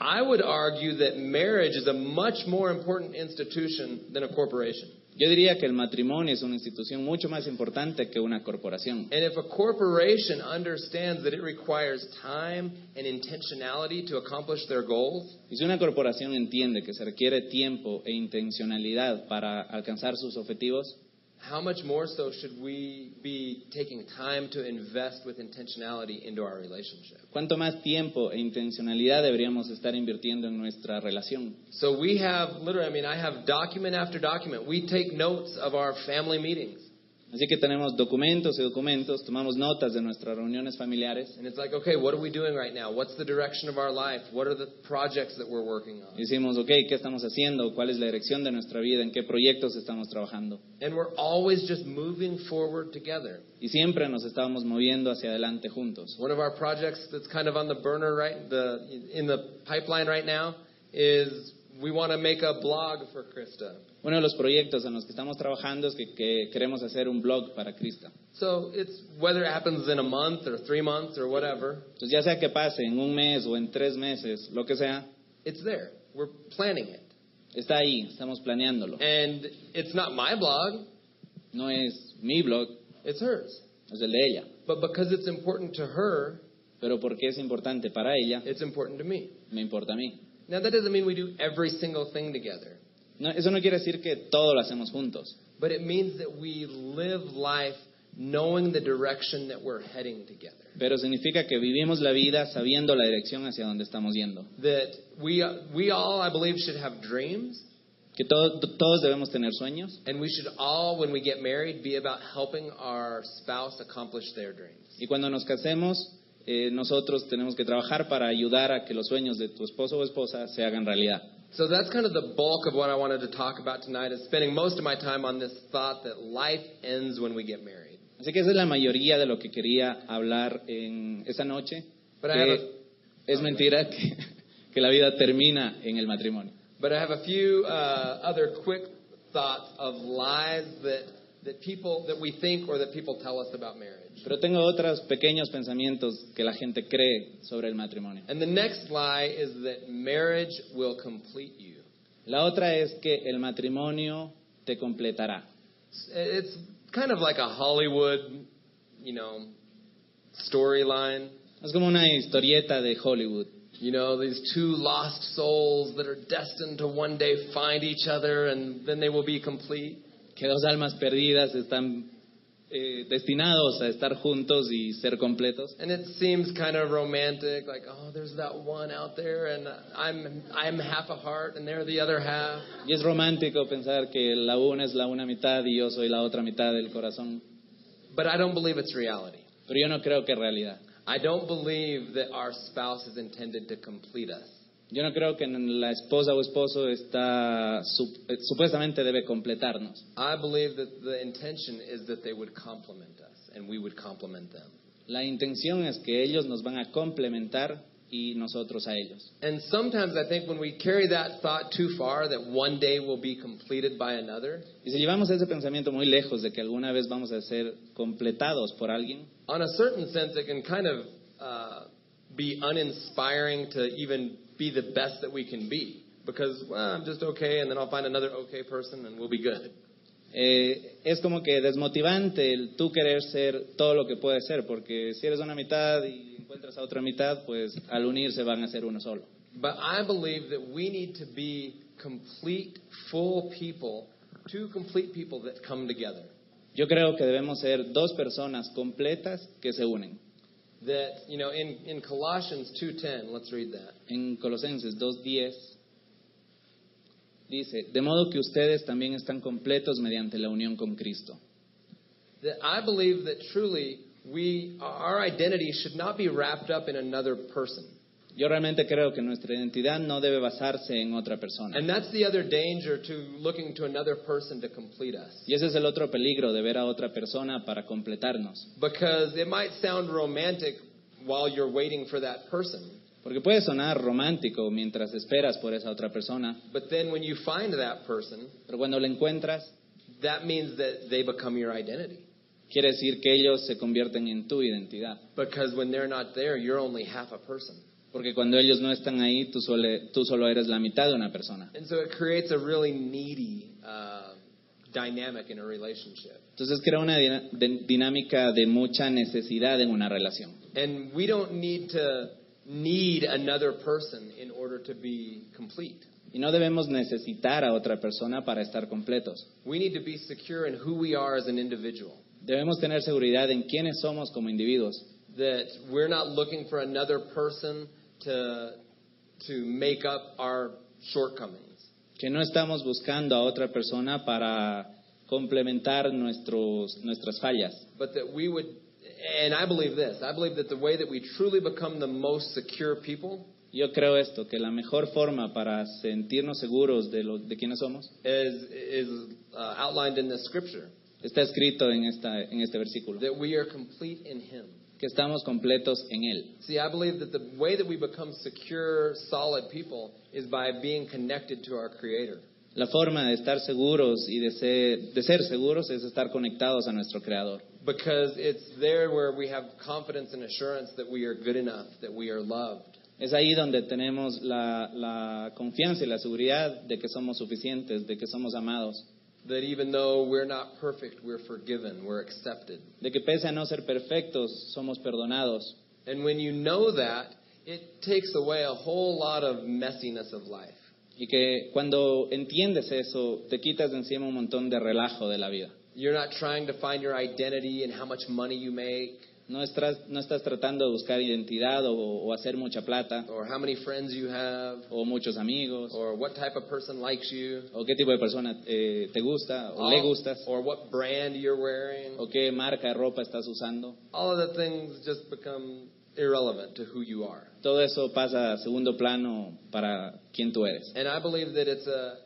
I would argue that marriage is a much more important institution than a corporation. Yo diría que el matrimonio es una institución mucho más importante que una corporación. And if a corporation understands that it requires time and intentionality to accomplish their goals, Y si una corporación entiende que se requiere tiempo e intencionalidad para alcanzar sus objetivos, how much more so should we be taking time to invest with intentionality into our relationship? ¿cuánto más tiempo e intencionalidad deberíamos estar invirtiendo en nuestra relación? So we have literally, I mean, I have document after document. We take notes of our family meetings. Así que tenemos documentos y documentos, tomamos notas de nuestras reuniones familiares And it's like, okay, what are we doing right now? What's the direction of our life? What are the projects that we're working on? y decimos, ok, ¿qué estamos haciendo? ¿Cuál es la dirección de nuestra vida? ¿En qué proyectos estamos trabajando? And we're always just moving forward together. Y siempre nos estábamos moviendo hacia adelante juntos. One of our projects that's kind of on the burner right the in the pipeline right now is we want to make a blog for Krista. Uno de los proyectos en los que estamos trabajando es que, que queremos hacer un blog para Krista. So it's whether it happens in a month or 3 months or whatever, Entonces, ya sea que pase en un mes o en tres meses, lo que sea, it's there. We're planning it. está ahí, estamos planeándolo. And it's not my blog, No es mi blog, it's hers. es el de ella. But because it's important to her, Pero porque es importante para ella, it's important to me. me importa a mí. Now that doesn't mean we do every single thing together, No, eso no quiere decir que todo lo hacemos juntos, but it means that we live life knowing the direction that we're heading together. pero significa que vivimos la vida sabiendo la dirección hacia donde estamos yendo. That we we all I believe should have dreams Que to- todos debemos tener sueños and we should all when we get married be about helping our spouse accomplish their dreams. y cuando nos casemos, eh, nosotros tenemos que trabajar para ayudar a que los sueños de tu esposo o esposa se hagan realidad. So that's kind of the bulk of what I wanted to talk about tonight is spending most of my time on this thought that life ends when we get married. Así que esa es la mayoría de lo que quería hablar en esa noche. But I have a- es mentira que, que la vida termina en el matrimonio. But I have a few uh, other quick thoughts of lies that, that people that we think or that people tell us about marriage. Pero tengo otros pequeños pensamientos que la gente cree sobre el matrimonio. And the next lie is that marriage will complete you. La otra es que el matrimonio te completará. It's kind of like a Hollywood, you know, storyline. Es como una historieta de Hollywood. You know, these two lost souls that are destined to one day find each other and then they will be complete. Que dos almas perdidas están eh, destinados a estar juntos y ser completos. And it seems kind of romantic, like, oh, there's that one out there, and I'm I'm half a heart, and they're the other half. Y es romántico pensar que la una es la una mitad y yo soy la otra mitad del corazón. But I don't believe it's reality. Pero yo no creo que es realidad. I don't believe that our spouse is intended to complete us. Yo no creo que la esposa o esposo está eh, supuestamente debe completarnos. I believe that the intention is that they would complement us, and we would complement them. La intención es que ellos nos van a complementar y nosotros a ellos. And sometimes I think when we carry that thought too far, that one day will be completed by another, Y si llevamos ese pensamiento muy lejos de que alguna vez vamos a ser completados por alguien, on a certain sense, it can kind of uh, be uninspiring to even be the best that we can be. Because, well, I'm just okay, and then I'll find another okay person, and we'll be good. eh, es como que desmotivante el tú querer ser todo lo que puedes ser, porque si eres una mitad y encuentras a otra mitad, pues al unirse van a ser uno solo. But I believe that we need to be complete, full people, two complete people that come together. Yo creo que debemos ser dos personas completas que se unen. That, you know, in, in Colossians 2.10, let's read that. En Colosenses 2.10 dice, de modo que ustedes también están completos mediante la unión con Cristo. That I believe that truly we, our identity should not be wrapped up in another person. Yo realmente creo que nuestra identidad no debe basarse en otra persona. And that's the other danger to looking to another person to complete us. Y ese es el otro peligro de ver a otra persona para completarnos. Because it might sound romantic while you're waiting for that person. Porque puede sonar romántico mientras esperas por esa otra persona, But then when you find that person, pero cuando la encuentras, that means that they become your identity. quiere decir que ellos se convierten en tu identidad. Because when they're not there, you're only half a person. Porque cuando ellos no están ahí, tú, sole- tú solo eres la mitad de una persona. And so it creates a really needy uh, dynamic in a relationship. Entonces crea una de- dinámica de mucha necesidad en una relación. And we don't need to need another person in order to be complete. Y no debemos necesitar a otra persona para estar completos. We need to be secure in who we are as an individual. Debemos tener seguridad en quiénes somos como individuos. That we're not looking for another person to, to make up our shortcomings. Que no estamos buscando a otra persona para complementar nuestros, nuestras fallas. But that we would, and I believe this, I believe that the way that we truly become the most secure people Yo creo esto, que la mejor forma para sentirnos seguros de, lo, de quiénes somos is, is uh, outlined in this scripture. está escrito en, esta, en este versículo, That we are complete in Him. Que estamos completos en Él. See, I believe that the way that we become secure, solid people is by being connected to our Creator. La forma de estar seguros y de ser, de ser seguros es estar conectados a nuestro Creador. Because it's there where we have confidence and assurance that we are good enough, that we are loved. Es ahí donde tenemos la, la confianza y la seguridad de que somos suficientes, de que somos amados, That even though we're not perfect, we're forgiven, we're accepted. de que pese a no ser perfectos, somos perdonados. And when you know that, it takes away a whole lot of messiness of life. Y que cuando entiendes eso, te quitas de encima un montón de relajo de la vida. You're not trying to find your identity in how much money you make No estás, no estás tratando de buscar identidad o, o hacer mucha plata or how many friends you have o muchos amigos or what type of person likes you o qué tipo de persona eh, te gusta o le all- gustas or what brand you're wearing. o qué marca de ropa estás usando. All of the things just become irrelevant to who you are. Todo eso pasa a segundo plano para quién tú eres. And I believe that it's a,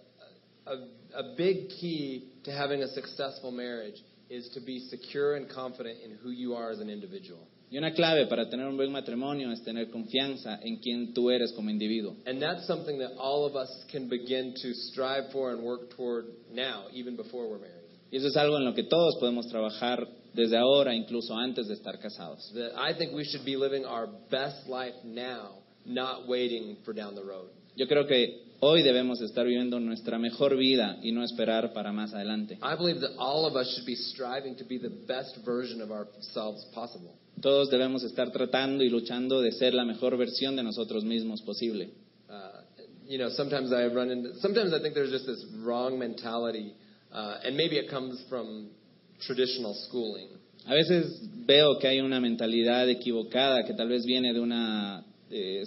a, a big key to having a successful marriage is to be secure and confident in who you are as an individual. Y una clave para tener un buen matrimonio es tener confianza en quién tú eres como individuo. And that's something that all of us can begin to strive for and work toward now, even before we're married. Y eso es algo en lo que todos podemos trabajar desde ahora, incluso antes de estar casados. That I think we should be living our best life now, not waiting for down the road. Yo creo que hoy debemos estar viviendo nuestra mejor vida y no esperar para más adelante. I believe that all of us should be striving to be the best version of ourselves possible. Todos debemos estar tratando y luchando de ser la mejor versión de nosotros mismos posible. Uh, you know, sometimes I run into, sometimes I think there's just this wrong mentality, uh, and maybe it comes from traditional schooling. A veces veo que hay una mentalidad equivocada que tal vez viene de una eh,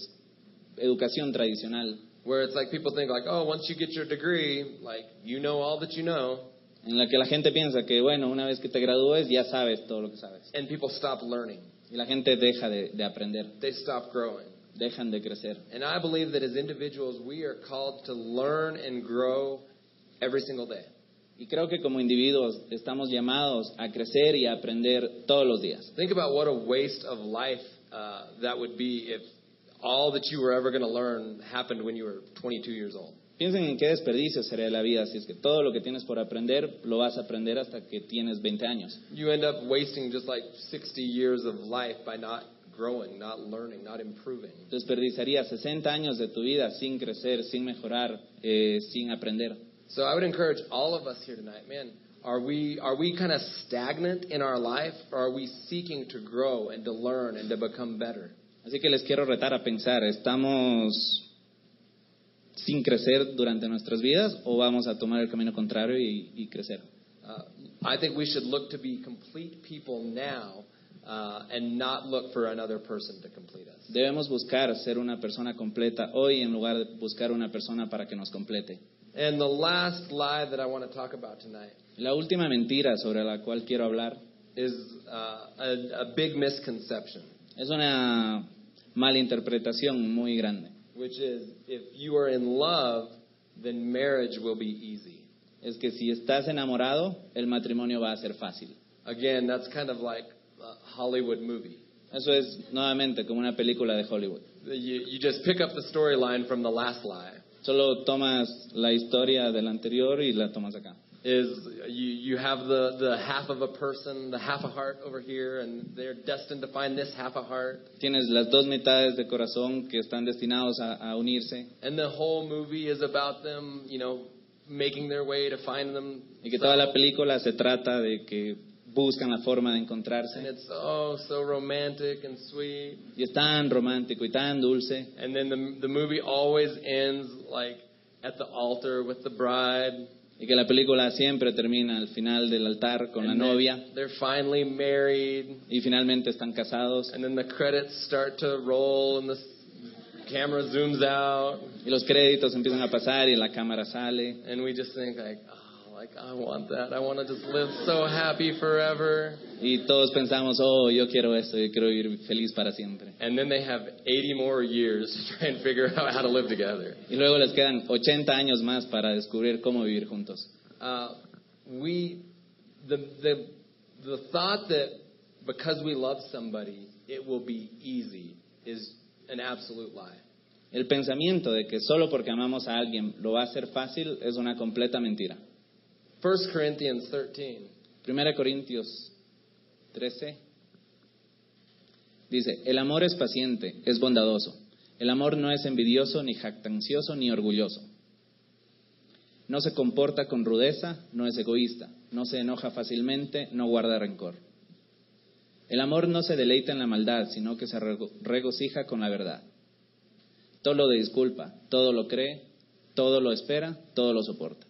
educación tradicional, Where it's like people think like, oh, once you get your degree, like you know all that you know, en la que la gente piensa que, bueno, una vez que te gradúes ya sabes todo lo que sabes. and people stop learning, Y la gente deja de, de aprender, they stop growing. dejan de crecer. And I believe that as individuals, we are called to learn and grow every single day. Y creo que como individuos estamos llamados a crecer y a aprender todos los días. Think about what a waste of life uh, that would be if all that you were ever going to learn happened when you were 22 years old. Piensen en qué desperdicio sería la vida si es que todo lo que tienes por aprender lo vas a aprender hasta que tienes 20 años. You end up wasting just like 60 years of life by not growing, not learning, not improving. Desperdiciarías 60 años de tu vida sin crecer, sin mejorar, eh, sin aprender. So I would encourage all of us here tonight, man, are we are we kind of stagnant in our life or are we seeking to grow and to learn and to become better? Así que les quiero retar a pensar, ¿estamos sin crecer durante nuestras vidas o vamos a tomar el camino contrario y, y crecer? Uh, I think we should look to be complete people now uh, and not look for another person to complete us. Debemos buscar ser una persona completa hoy en lugar de buscar una persona para que nos complete. And the last lie that I want to talk about tonight La última mentira sobre la cual quiero hablar is uh, a, a big misconception, es una malinterpretación muy grande. which is if you are in love, then marriage will be easy. Es que si estás enamorado, el matrimonio va a ser fácil. Again, that's kind of like a Hollywood movie. Eso es nuevamente como una película de Hollywood. You, you just pick up the storyline from the last lie. Solo tomas la historia del anterior y la tomas acá. Is you, you have the, the half of a person, the half a heart over here, and they're destined to find this half a heart. Tienes las dos mitades de corazón que están destinados a, a unirse And the whole movie is about them, you know, making their way to find them. y que toda la película se trata de que buscan la forma de And encontrarse. it's oh so romantic and sweet. Y es tan romántico y tan dulce. And then the the movie always ends like at the altar with the bride. Y que la película siempre termina al final del altar con la and then novia They're finally married. y finalmente están casados. And then the credits start to roll and the camera zooms out. Y los créditos empiezan a pasar y la cámara sale. And we just think like, oh, like I want that. I want to just live so happy forever. Y todos pensamos, oh, yo quiero esto, yo quiero vivir feliz para siempre. And then they have 80 more years to try and figure out how to live together. Y luego les quedan 80 años más para descubrir cómo vivir juntos. Uh, we, the, the, the thought that because we love somebody, it will be easy is an absolute lie. El pensamiento de que solo porque amamos a alguien lo va a hacer fácil es una completa mentira. 1 Corinthians 13. 1 Corintios 13 dice, el amor es paciente, es bondadoso. El amor no es envidioso, ni jactancioso, ni orgulloso. No se comporta con rudeza, no es egoísta, no se enoja fácilmente, no guarda rencor. El amor no se deleita en la maldad, sino que se rego- regocija con la verdad. Todo lo disculpa, todo lo cree, todo lo espera, todo lo soporta.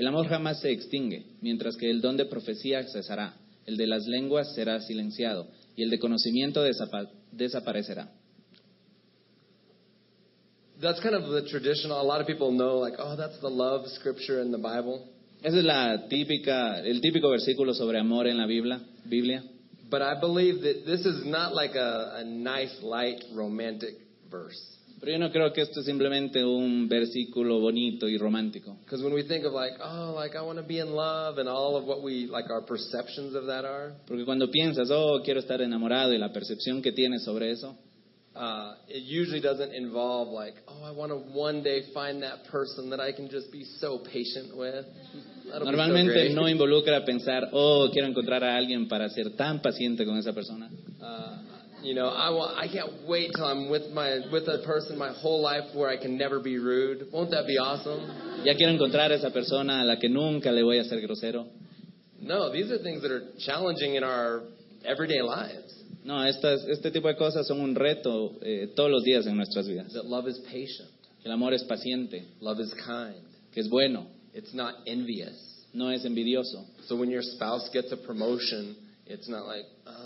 El amor jamás se extingue, mientras que el don de profecía cesará, el de las lenguas será silenciado y el de conocimiento desapa- desaparecerá. That's kind of the traditional. A lot of people know, like, oh, that's the love scripture in the Bible. Ese es la típica, el típico versículo sobre amor en la Biblia. Biblia. But I believe that this is not like a, a nice, light, romantic verse. Pero yo no creo que esto es simplemente un versículo bonito y romántico. Because when we think of like, oh, like I want to be in love, and all of what we like, our perceptions of that are, Porque cuando piensas, oh, quiero estar enamorado y la percepción que tienes sobre eso, uh, it usually doesn't involve like, oh, I want to one day find that person that I can just be so patient with. That'll be so normalmente great. no involucra pensar, oh, quiero encontrar a alguien para ser tan paciente con esa persona. Uh, you know, I want, I can't wait till I'm with my with a person my whole life where I can never be rude. Won't that be awesome? Ya quiero encontrar a esa persona a la que nunca le voy a ser grosero. No, these are things that are challenging in our everyday lives. No, estas, este tipo de cosas son un reto eh, todos los días en nuestras vidas. That love is patient, El amor es paciente, love is kind, que es bueno, it's not envious. no es envidioso. So when your spouse gets a promotion, it's not like, oh,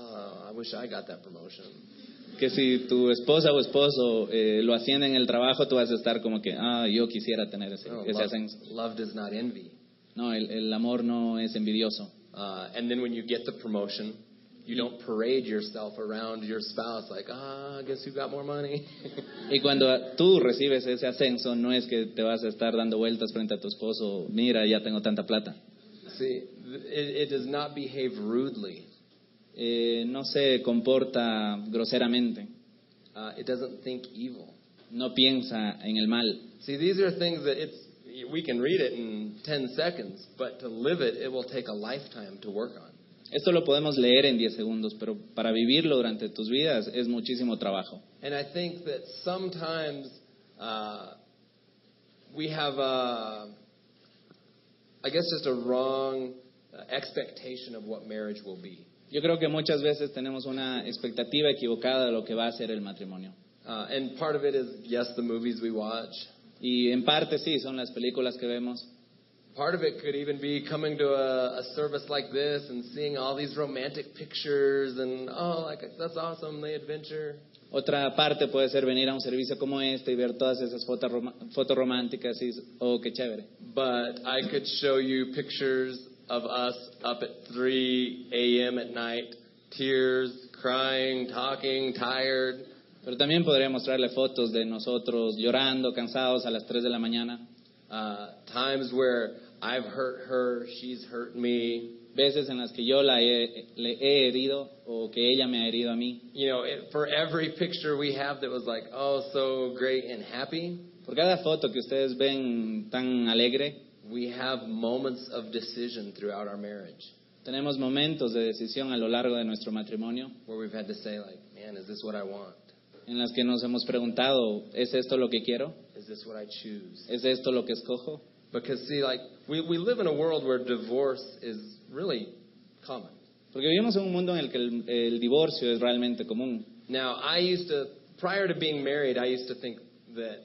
wish I got that promotion. Que si tu esposa o esposo eh, lo asciende en el trabajo, tú vas a estar como que, ah, yo quisiera tener ese, No, ese love, ascenso. love does not envy. No, el, el amor no es envidioso. Uh, and then when you get the promotion, you don't parade yourself around your spouse like, ah, guess who got more money? Y cuando tú recibes ese ascenso, no es que te vas a estar dando vueltas frente a tu esposo, mira, ya tengo tanta plata. See, it, it does not behave rudely. Eh, no se comporta groseramente. Uh, it doesn't think evil. no piensa en el mal. See, these are things that it's we can read it in 10 seconds, but to live it, it will take a lifetime to work on. Esto lo podemos leer en 10 segundos, pero para vivirlo durante tus vidas es muchísimo trabajo. And I think that sometimes uh, we have, a, I guess, just a wrong uh, expectation of what marriage will be. Yo creo que muchas veces tenemos una expectativa equivocada de lo que va a ser el matrimonio. Uh, and part of it is, yes, the movies we watch. Y en parte sí, son las películas que vemos. Part of it could even be coming to a, a service like this and seeing all these romantic pictures and, oh, like, that's awesome, the adventure. Otra parte puede ser venir a un servicio como este y ver todas esas fotos, rom- románticas y, oh, qué chévere. But I could show you pictures of us up at 3 a.m. at night, tears, crying, talking, tired. Pero también podría mostrarle fotos de nosotros llorando, cansados a las 3 de la mañana. Uh, times where I've hurt her, she's hurt me. Veces en las que yo la he- le he herido o que ella me ha herido a mí. You know, it, for every picture we have that was like, oh, so great and happy, Por cada foto que ustedes ven tan alegre, we have moments of decision throughout our marriage tenemos momentos de decisión a lo largo de nuestro matrimonio where we've had to say, like, man, is this what I want? en las que nos hemos preguntado, ¿es esto lo que quiero? Is this what I choose? ¿Es esto lo que escojo? Because, see, like, we, we live in a world where divorce is really common. Porque vivimos en un mundo en el que el, el divorcio es realmente común. Now, I used to, prior to being married, I used to think that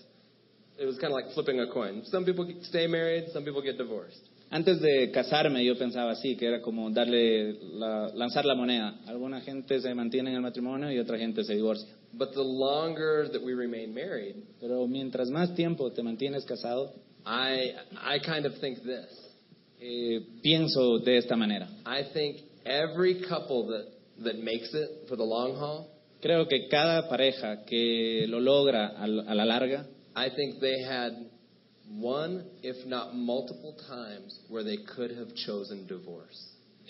it was kind of like flipping a coin. Some people stay married, some people get divorced. Antes de casarme yo pensaba así, que era como darle la- lanzar la moneda. Alguna gente se mantiene en el matrimonio y otra gente se divorcia. But the longer that we remain married, Pero mientras más tiempo te mantienes casado, I, I kind of think this. eh, pienso de esta manera. I think every couple that, that makes it for the long haul, Creo que cada pareja que lo logra a la a la larga, I think they had one, if not multiple times, where they could have chosen divorce.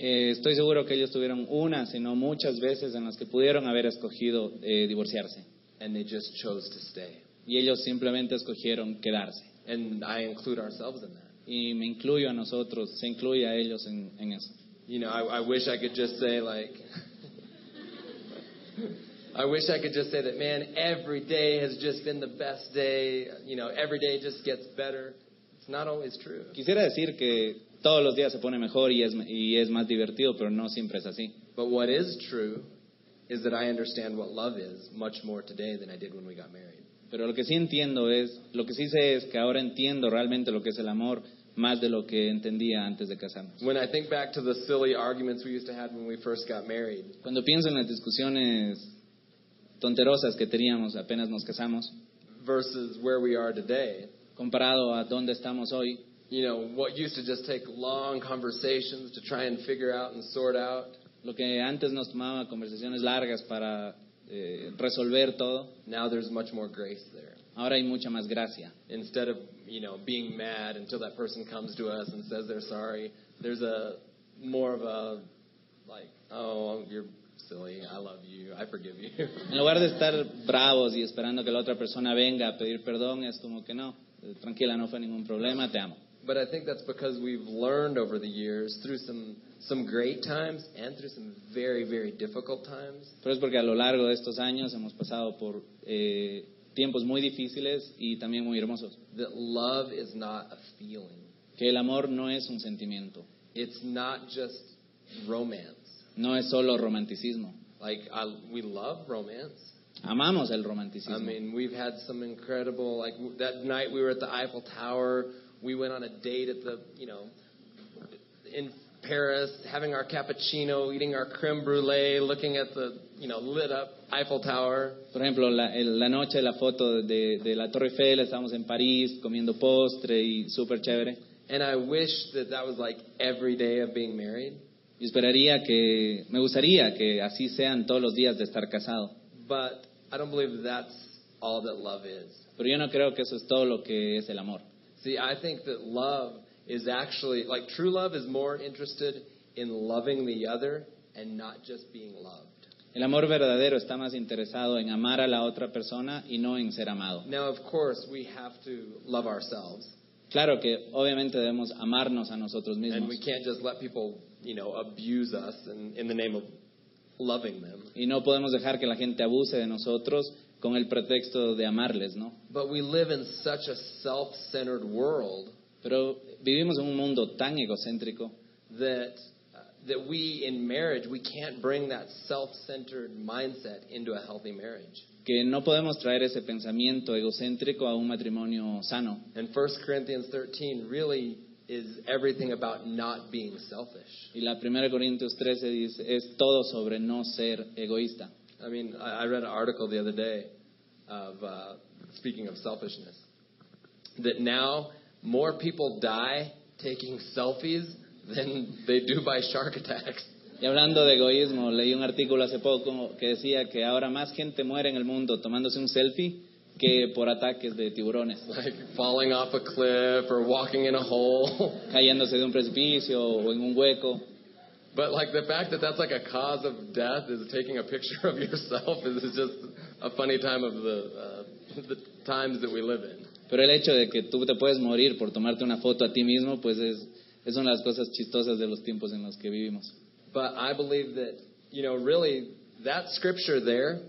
eh, estoy seguro que ellos tuvieron una, sino muchas veces en las que pudieron haber escogido eh, divorciarse. And they just chose to stay. Y ellos simplemente escogieron quedarse. And I include ourselves in that. Y me incluyo a nosotros, se incluye a ellos en, en eso. You know, I, I wish I could just say, like, I wish I could just say that, man, every day has just been the best day. You know, every day just gets better. It's not always true. Quisiera decir que todos los días se pone mejor y es, y es más divertido, pero no siempre es así. But what is true is that I understand what love is much more today than I did when we got married. Pero lo que sí entiendo es, lo que sí sé es que ahora entiendo realmente lo que es el amor más de lo que entendía antes de casarnos. When I think back to the silly arguments we used to have when we first got married, Cuando pienso en las discusiones tonterosas que teníamos apenas nos casamos, versus where we are today, comparado a dónde estamos hoy, you know, what used to just take long conversations to try and figure out and sort out, lo que antes nos tomaba conversaciones largas para eh, resolver todo, now there's much more grace there. ahora hay mucha más gracia. Instead of, you know, being mad until that person comes to us and says they're sorry, there's a more of a, like, oh, you're silly, I love you, I forgive you. En lugar de estar bravos y esperando que la otra persona venga a pedir perdón, es como que no, eh, tranquila, no fue ningún problema, te amo. But I think that's because we've learned over the years through some some great times and through some very very difficult times Pero es porque a lo largo de estos años hemos pasado por eh, tiempos muy difíciles y también muy hermosos. that love is not a feeling. Que el amor no es un sentimiento, It's not just romance. No es solo romanticismo. Like I, we love romance. Amamos el romanticismo. I mean, we've had some incredible like that night we were at the Eiffel Tower. We went on a date at the you know in Paris, having our cappuccino, eating our creme brulee, looking at the you know lit up Eiffel Tower. Por ejemplo, la, la noche, la foto de, de la Torre Eiffel, estábamos en París comiendo postre y súper chévere. And I wish that that was like every day of being married. Y esperaría que, me gustaría que así sean todos los días de estar casado. But I don't believe that's all that love is. Pero yo no creo que eso es todo lo que es el amor. See, I think that love is actually, like, true love is more interested in loving the other and not just being loved. El amor verdadero está más interesado en amar a la otra persona y no en ser amado. Now, of course, we have to love ourselves, Claro que obviamente debemos amarnos a nosotros and mismos we can't just let people, you know, abuse us in, in the name of loving them. y no podemos dejar que la gente abuse de nosotros con el pretexto de amarles, ¿no? But we live in such a self-centered world Pero vivimos en un mundo tan egocéntrico that that we in marriage we can't bring that self-centered mindset into a healthy marriage. que no podemos traer ese pensamiento egocéntrico a un matrimonio sano. And 1 Corinthians 13 really is everything about not being selfish. Y la 1 Corintios 13 dice, es todo sobre no ser egoísta. I mean, I, I read an article the other day of uh, speaking of selfishness that now more people die taking selfies than they do by shark attacks. Y hablando de egoísmo, leí un artículo hace poco que decía que ahora más gente muere en el mundo tomándose un selfie que por ataques de tiburones, Like falling off a cliff or walking in a hole. cayéndose de un precipicio o en un hueco. But like the fact that that's like a cause of death is taking a picture of yourself is just a funny time of the uh, the times that we live in. Pero el hecho de que tú te puedes morir por tomarte una foto a ti mismo, pues es, es una de las cosas chistosas de los tiempos en los que vivimos. But I believe that you know really that scripture there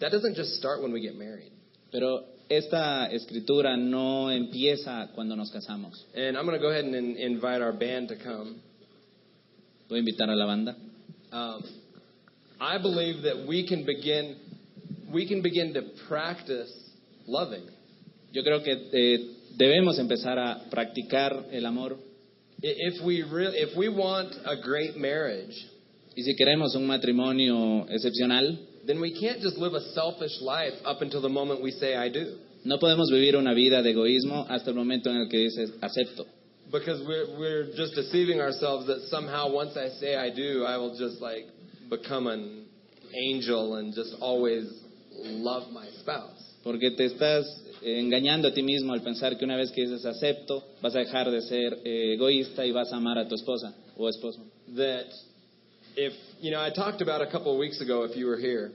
that doesn't just start when we get married. Pero esta escritura no empieza cuando nos casamos. And I'm going to go ahead and in, invite our band to come. Voy a invitar a la banda. Um, I believe that we can begin we can begin to practice loving. Yo creo que eh, debemos empezar a practicar el amor I- If we really if we want a great marriage, y si queremos un matrimonio excepcional, then we can't just live a selfish life up until the moment we say I do. no podemos vivir una vida de egoísmo hasta el momento en el que dices acepto. Because we're, we're just deceiving ourselves that somehow once I say I do, I will just like become an angel and just always love my spouse. Porque te estás engañando a ti mismo al pensar que una vez que dices acepto, vas a dejar de ser eh, egoísta y vas a amar a tu esposa o esposo. That if, you know, I talked about a couple of weeks ago, if you were here,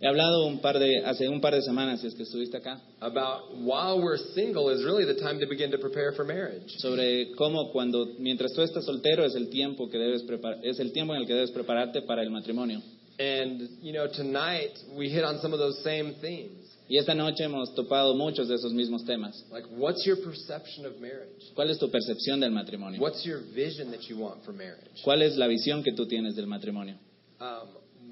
He hablado un par de, hace un par de semanas, si es que estuviste acá, about while we're single is really the time to begin to prepare for marriage. sobre cómo cuando, mientras tú estás soltero, es el tiempo que debes prepar- es el tiempo en el que debes prepararte para el matrimonio. And, you know, tonight we hit on some of those same themes. Y esta noche hemos topado muchos de esos mismos temas. Like, what's your perception of marriage? ¿Cuál es tu percepción del matrimonio? What's your vision that you want for marriage? ¿Cuál es la visión que tú tienes del matrimonio? Um,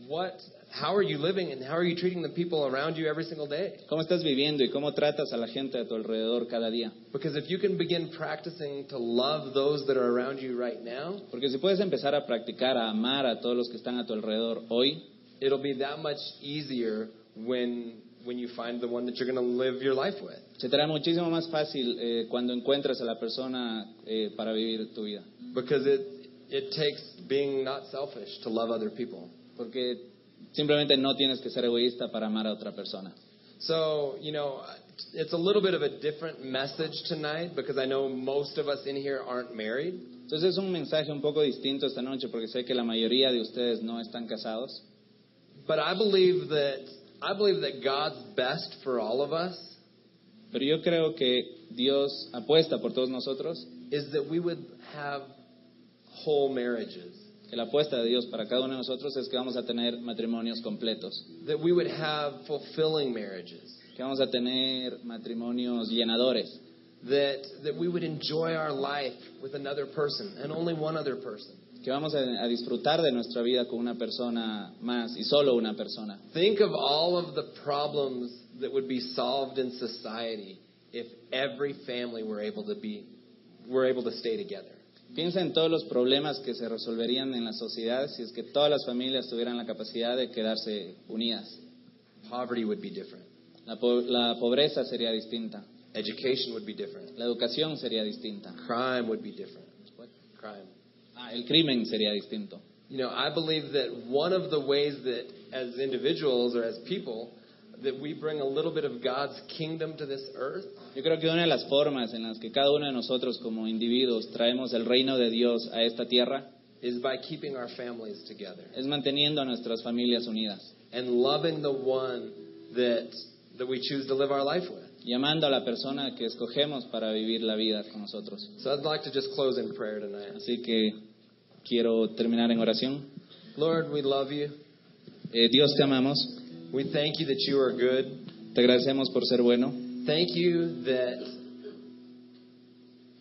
what, how are you living and how are you treating the people around you every single day? ¿Cómo estás viviendo y cómo tratas a la gente a tu alrededor cada día? Because if you can begin practicing to love those that are around you right now, Porque si puedes empezar a practicar, a amar a todos los que están a tu alrededor hoy, it'll be that much easier when when you find the one that you're going to live your life with. se te hará muchísimo más fácil eh, cuando encuentres a la persona eh, para vivir tu vida. Because it it takes being not selfish to love other people. Porque simplemente no tienes que ser egoísta para amar a otra persona. So, you know, it's a little bit of a different message tonight because I know most of us in here aren't married. Entonces es un mensaje un poco distinto esta noche porque sé que la mayoría de ustedes no están casados. But I believe that I believe that God's best for all of us Pero yo creo que Dios apuesta por todos nosotros, is that we would have whole marriages. que la apuesta de Dios para cada uno de nosotros es que vamos a tener matrimonios completos, That we would have fulfilling marriages. que vamos a tener matrimonios llenadores, That that we would enjoy our life with another person and only one other person. Que vamos a, a disfrutar de nuestra vida con una persona más y solo una persona. Think of all of the problems that would be solved in society if every family were able to be were able to stay together. Piensa en todos los problemas que se resolverían en la sociedad si es que todas las familias tuvieran la capacidad de quedarse unidas. Poverty would be different. La, po- la pobreza sería distinta, Education would be different. la educación sería distinta, Crime would be different. Crime. Ah, el crimen sería distinto. You know, I believe that one of the ways that as individuals or as people that we bring a little bit of God's kingdom to this earth Yo creo que una de las formas en las que cada uno de nosotros como individuos traemos el reino de Dios a esta tierra is by keeping our families together es manteniendo a nuestras familias unidas and loving the one that that we choose to live our life with. y amando a la persona que escogemos para vivir la vida con nosotros. So I'd like to just close in prayer tonight. Así que quiero terminar en oración. Lord, we love you. Eh, Dios te amamos, We thank you that you are good. te agradecemos por ser bueno, Thank you that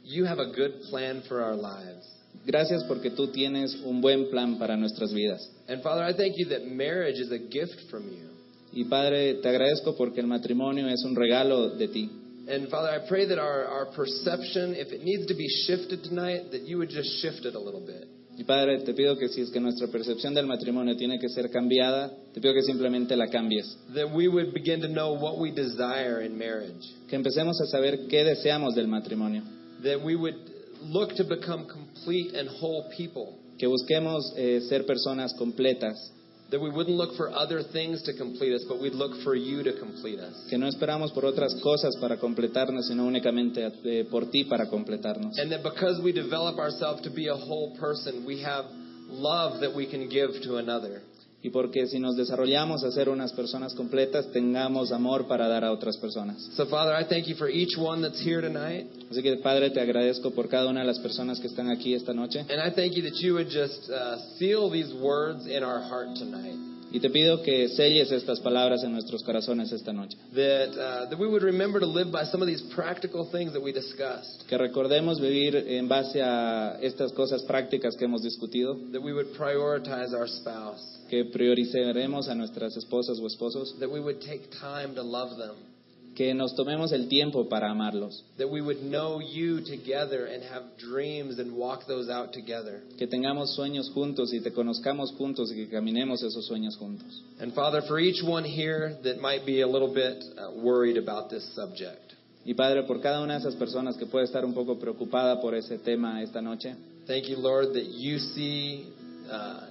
you have a good plan for our lives. gracias porque tú tienes un buen plan para nuestras vidas. And Father, I thank you that marriage is a gift from you. Y Padre, te agradezco porque el matrimonio es un regalo de ti. And Father, I pray that our, our perception, if it needs to be shifted tonight, that you would just shift it a little bit. Y Padre, te pido que si es que nuestra percepción del matrimonio tiene que ser cambiada, te pido que simplemente la cambies. That we would begin to know what we desire in marriage. Que empecemos a saber qué deseamos del matrimonio. That we would look to become complete and whole people. Que busquemos eh, ser personas completas. That we wouldn't look for other things to complete us, but we'd look for you to complete us. Que no esperamos por otras cosas para completarnos, sino únicamente eh, por ti para completarnos. And that because we develop ourselves to be a whole person, we have love that we can give to another. Y porque si nos desarrollamos a ser unas personas completas, tengamos amor para dar a otras personas. So, Father, I thank you for each one that's here tonight. Así que, Padre, te agradezco por cada una de las personas que están aquí esta noche. And I thank you that you would just uh, seal these words in our heart tonight. Y te pido que selles estas palabras en nuestros corazones esta noche. That, uh, that we would remember to live by some of these practical things that we discussed. Que recordemos vivir en base a estas cosas prácticas que hemos discutido. That we would prioritize our spouse. Que prioricemos a nuestras esposas o esposos. That we would take time to love them. Que nos tomemos el tiempo para amarlos. That we would know you together and have dreams and walk those out together. Que tengamos sueños juntos y te conozcamos juntos y que caminemos esos sueños juntos. And Father, for each one here that might be a little bit uh, worried about this subject, Y Padre, por cada una de esas personas que puede estar un poco preocupada por ese tema esta noche, thank you, Lord, that you see, uh,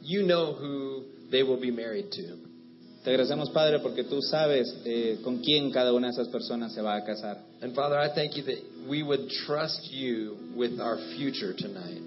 you know who they will be married to. Te agradecemos Padre porque tú sabes eh, con quién cada una de esas personas se va a casar. And Father, I thank you that we would trust you with our future tonight.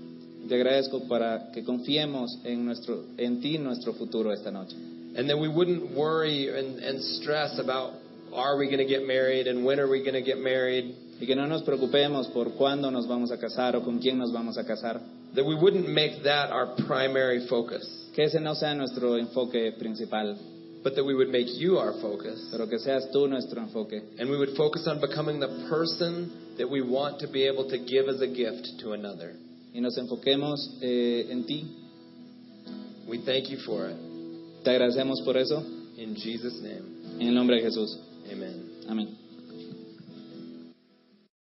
Te agradezco para que confiemos en, nuestro, en ti nuestro futuro esta noche. And that we wouldn't worry and, and stress about are we going to get married and when are we going to get married. Y que no nos preocupemos por cuándo nos vamos a casar o con quién nos vamos a casar. That we wouldn't make that our primary focus, Que ese no sea nuestro enfoque principal, but that we would make you our focus. pero que seas tú nuestro enfoque. And we would focus on becoming the person that we want to be able to give as a gift to another. Y nos enfoquemos eh, en ti. We thank you for it. Te agradecemos por eso. In Jesus' name, En el nombre de Jesús. amen. Amén.